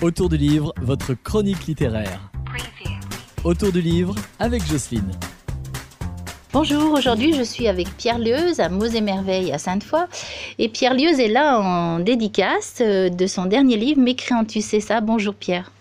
Autour du livre, votre chronique littéraire. Autour du livre avec Jocelyne. Bonjour, aujourd'hui je suis avec Pierre Lieuse à Mots et Merveilles à Sainte-Foy. Et Pierre Lieuse est là en dédicace euh, de son dernier livre, Mécréantus, c'est ça? Bonjour Pierre.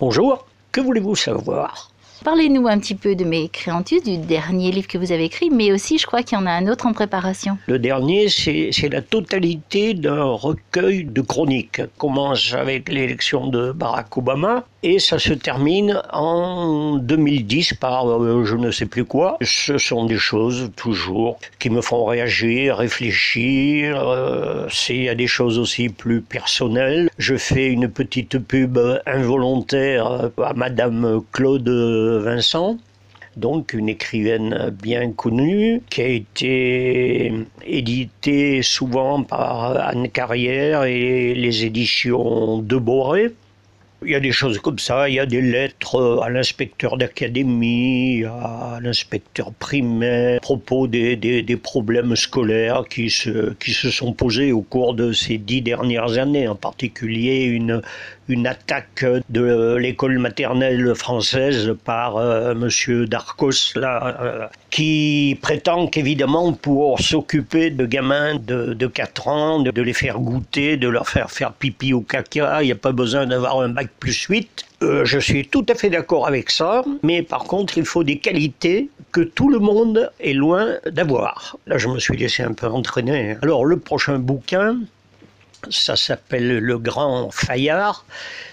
Bonjour, que voulez-vous savoir? Parlez-nous un petit peu de mes créantus, du dernier livre que vous avez écrit, mais aussi je crois qu'il y en a un autre en préparation. Le dernier, c'est la totalité d'un recueil de chroniques. commence avec l'élection de Barack Obama et ça se termine en 2010 par euh, je ne sais plus quoi. Ce sont des choses toujours qui me font réagir, réfléchir. Euh, y a des choses aussi plus personnelles. Je fais une petite pub involontaire à Madame Claude Vincent, donc une écrivaine bien connue, qui a été éditée souvent par Anne Carrière et les éditions de Boré. Il y a des choses comme ça, il y a des lettres à l'inspecteur d'académie, à l'inspecteur primaire, à propos des, des, des, problèmes scolaires qui se, qui se sont posés au cours de ces dix dernières années, en particulier une, une attaque de l'école maternelle française par euh, Monsieur Darcos, là, euh, qui prétend qu'évidemment pour s'occuper de gamins de, de 4 ans, de, les faire goûter, de leur faire faire pipi au caca, il n'y a pas besoin d'avoir un bac plus 8. Euh, je suis tout à fait d'accord avec ça, mais par contre, il faut des qualités que tout le monde est loin d'avoir. Là, je me suis laissé un peu entraîner. Alors, le prochain bouquin, ça s'appelle Le Grand Fayard.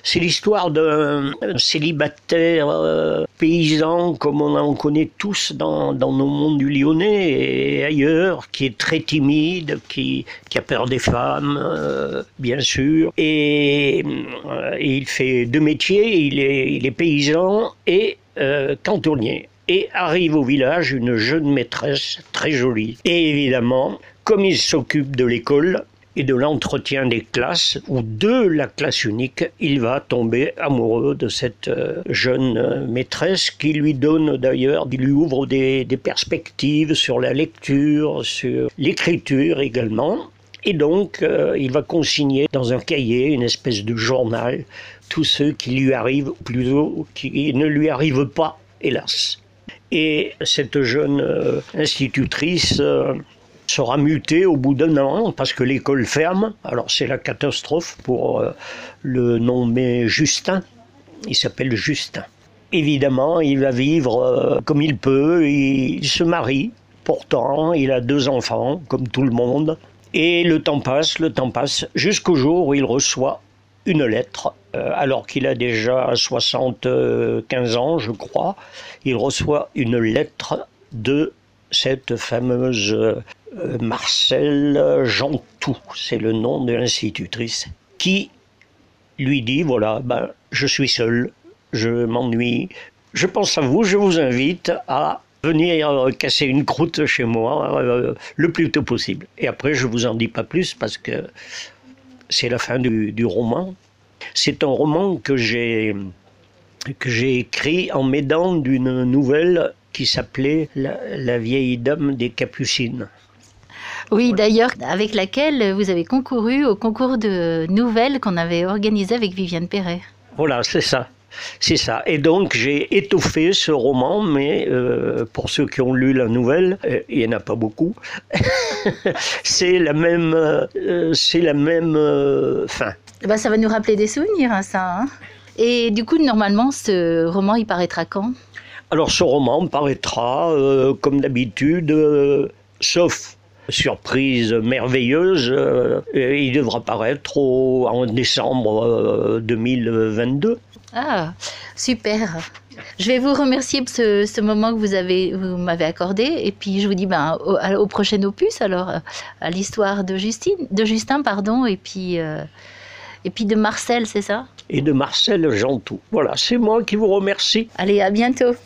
C'est l'histoire d'un célibataire euh, paysan, comme on en connaît tous dans, nos mondes du Lyonnais et ailleurs, qui est très timide, qui, a peur des femmes, euh, bien sûr. Et, euh, il fait deux métiers, il est, il est paysan et cantonnier. Et arrive au village une jeune maîtresse très jolie. Et évidemment, comme il s'occupe de l'école, et de l'entretien des classes ou de la classe unique, il va tomber amoureux de cette euh, jeune euh, maîtresse qui lui donne d'ailleurs, qui lui ouvre des, perspectives sur la lecture, sur l'écriture également. Et donc, euh, il va consigner dans un cahier, une espèce de journal, tous ceux qui lui arrivent, ou plutôt qui ne lui arrivent pas, hélas. Et cette jeune institutrice sera muté au bout d'un an parce que l'école ferme. Alors c'est la catastrophe pour euh, le nommé Justin. Il s'appelle Justin. Évidemment, il va vivre euh, comme il peut. Il se marie. Pourtant, il a deux enfants, comme tout le monde. Et le temps passe, le temps passe, jusqu'au jour où il reçoit une lettre, euh, alors qu'il a déjà 75 ans, je crois. Il reçoit une lettre de cette fameuse euh, Marcel Jantou, c'est le nom de l'institutrice, qui lui dit voilà, ben, je suis seul, je m'ennuie, je pense à vous, je vous invite à venir casser une croûte chez moi euh, le plus tôt possible. Et après, je vous en dis pas plus parce que c'est la fin du, du roman. C'est un roman que j'ai que j'ai écrit en m'aidant d'une nouvelle qui s'appelait la, vieille dame des Capucines. Oui, d'ailleurs, avec laquelle vous avez concouru au concours de nouvelles qu'on avait organisé avec Viviane Perret. Voilà, c'est ça. C'est ça. Et donc j'ai étoffé ce roman, mais euh, pour ceux qui ont lu la nouvelle, euh, il n'y en a pas beaucoup. c'est la même, euh, c'est la même fin. Bah, ça va nous rappeler des souvenirs, hein, ça. Hein. Et du coup, normalement, ce roman, il paraîtra quand? Alors, ce roman paraîtra, comme d'habitude, sauf surprise merveilleuse. Euh, il devra paraître en décembre 2022. Euh, ah, super. Je vais vous remercier pour ce, moment que vous avez, vous m'avez accordé, et puis je vous dis ben, au, prochain opus alors, à l'histoire de Justine, de Justin pardon, et puis euh, et puis de Marcel, c'est ça? Et de Marcel Jantou. Voilà, c'est moi qui vous remercie. Allez, à bientôt.